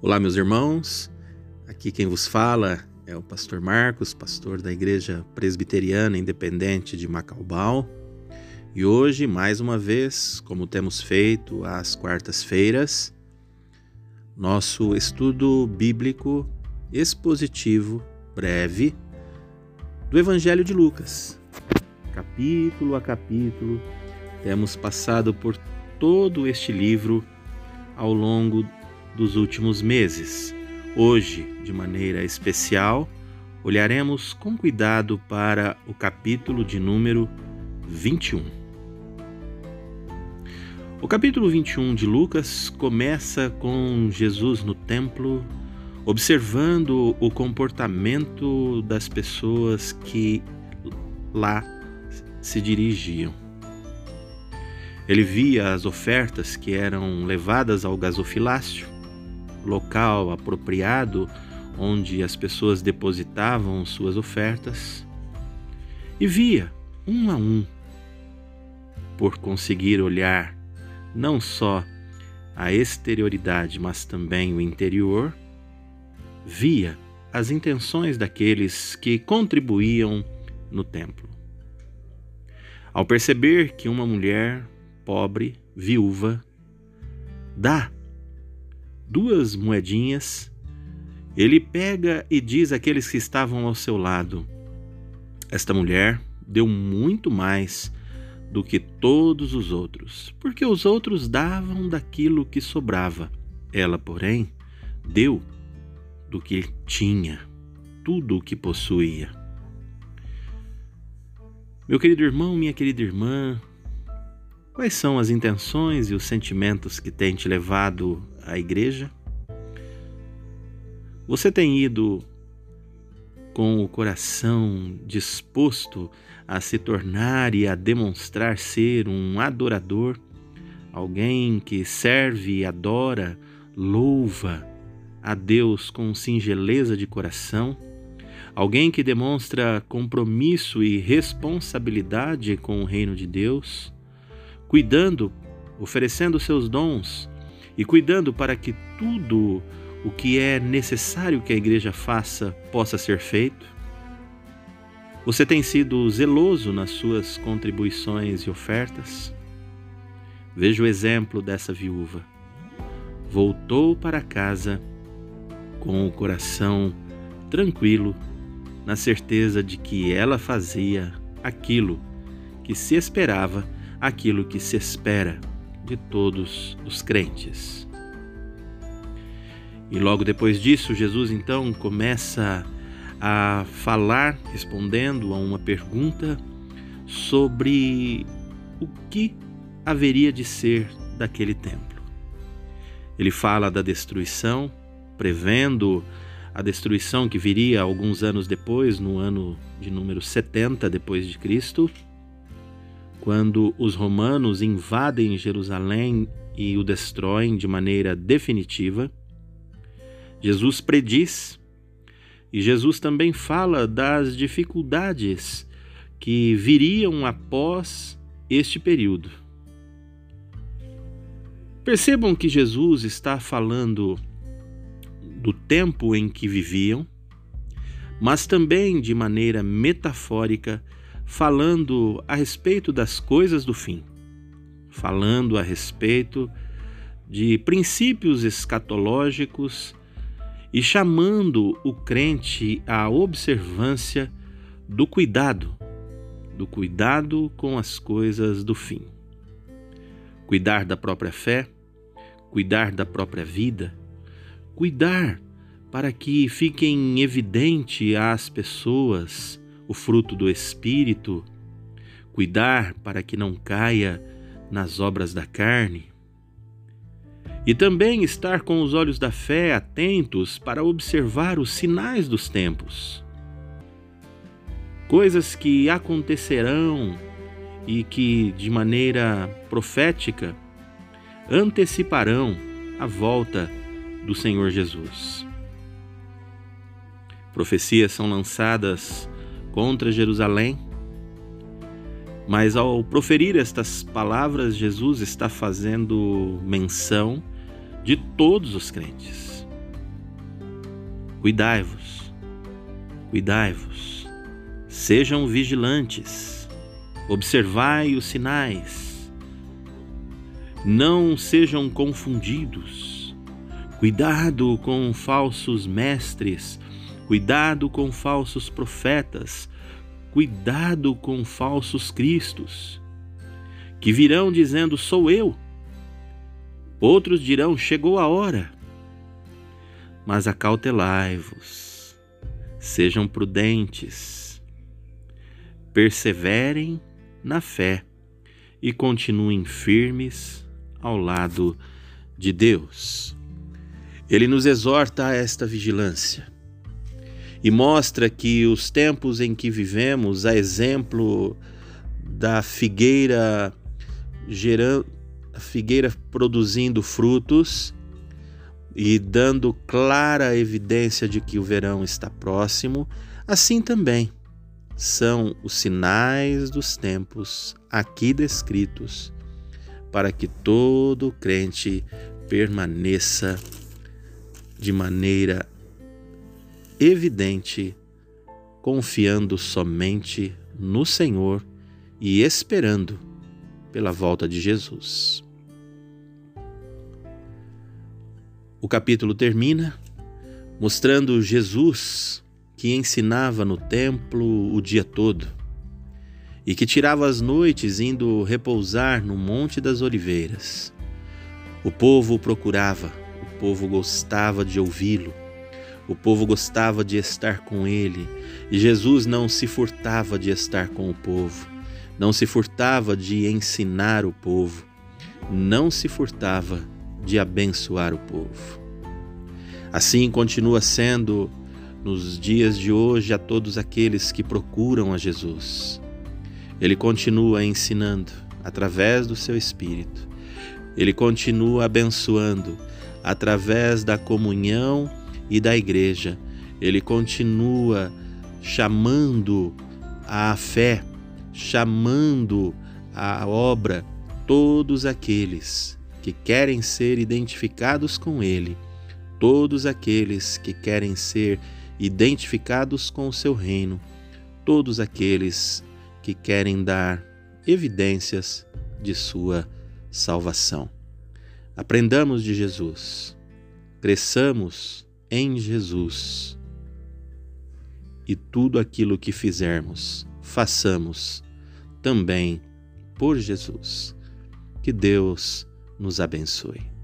Olá, meus irmãos. Aqui quem vos fala é o pastor Marcos, pastor da Igreja Presbiteriana Independente de Macaubal. E hoje, mais uma vez, como temos feito às quartas-feiras, nosso estudo bíblico expositivo breve do Evangelho de Lucas. Capítulo a capítulo, temos passado por todo este livro ao longo dos últimos meses. Hoje, de maneira especial, olharemos com cuidado para o capítulo de número 21. O capítulo 21 de Lucas começa com Jesus no templo, observando o comportamento das pessoas que lá se dirigiam. Ele via as ofertas que eram levadas ao gasofilácio local apropriado onde as pessoas depositavam suas ofertas e via um a um, por conseguir olhar não só a exterioridade, mas também o interior, via as intenções daqueles que contribuíam no templo. Ao perceber que uma mulher pobre, viúva, dá duas moedinhas, ele pega e diz àqueles que estavam ao seu lado: Esta mulher deu muito mais do que todos os outros, porque os outros davam daquilo que sobrava. Ela, porém, deu do que tinha, tudo o que possuía. Meu querido irmão, minha querida irmã, quais são as intenções e os sentimentos que têm te levado à igreja? Você tem ido com o coração disposto a se tornar e a demonstrar ser um adorador, alguém que serve adora, louva a Deus com singeleza de coração, alguém que demonstra compromisso e responsabilidade com o reino de Deus, cuidando, oferecendo seus dons e cuidando para que tudo o que é necessário que a igreja faça possa ser feito? Você tem sido zeloso nas suas contribuições e ofertas? Veja o exemplo dessa viúva. Voltou para casa com o coração tranquilo, na certeza de que ela fazia aquilo que se esperava, aquilo que se espera de todos os crentes. E logo depois disso, Jesus então começa a falar, respondendo a uma pergunta sobre o que haveria de ser daquele templo. Ele fala da destruição, prevendo a destruição que viria alguns anos depois, no ano de número 70 depois de Cristo, quando os romanos invadem Jerusalém e o destroem de maneira definitiva. Jesus prediz e Jesus também fala das dificuldades que viriam após este período. Percebam que Jesus está falando do tempo em que viviam, mas também de maneira metafórica falando a respeito das coisas do fim, falando a respeito de princípios escatológicos e chamando o crente à observância do cuidado, do cuidado com as coisas do fim. Cuidar da própria fé, cuidar da própria vida, cuidar para que fiquem evidente às pessoas o fruto do Espírito, cuidar para que não caia nas obras da carne, e também estar com os olhos da fé atentos para observar os sinais dos tempos. Coisas que acontecerão e que, de maneira profética, anteciparão a volta do Senhor Jesus. Profecias são lançadas contra Jerusalém. Mas ao proferir estas palavras, Jesus está fazendo menção de todos os crentes, Cuidai-vos, cuidai-vos, sejam vigilantes, observai os sinais, não sejam confundidos. Cuidado com falsos mestres, cuidado com falsos profetas, cuidado com falsos cristos, que virão dizendo: Sou eu. Outros dirão: Chegou a hora mas acautelai-vos, sejam prudentes, perseverem na fé e continuem firmes ao lado de Deus. Ele nos exorta a esta vigilância e mostra que os tempos em que vivemos, a exemplo da figueira gerando, a figueira produzindo frutos, e dando clara evidência de que o verão está próximo, assim também são os sinais dos tempos aqui descritos, para que todo crente permaneça de maneira evidente, confiando somente no Senhor e esperando pela volta de Jesus. O capítulo termina mostrando Jesus que ensinava no templo o dia todo e que tirava as noites indo repousar no Monte das Oliveiras. O povo o procurava, o povo gostava de ouvi-lo, o povo gostava de estar com ele e Jesus não se furtava de estar com o povo, não se furtava de ensinar o povo, não se furtava de abençoar o povo. Assim continua sendo nos dias de hoje a todos aqueles que procuram a Jesus. Ele continua ensinando através do seu Espírito. Ele continua abençoando através da comunhão e da igreja. Ele continua chamando à fé, chamando à obra todos aqueles que querem ser identificados com Ele, todos aqueles que querem ser identificados com o seu reino, todos aqueles que querem dar evidências de sua salvação. Aprendamos de Jesus, cresçamos em Jesus e tudo aquilo que fizermos, façamos também por Jesus. Que Deus nos abençoe.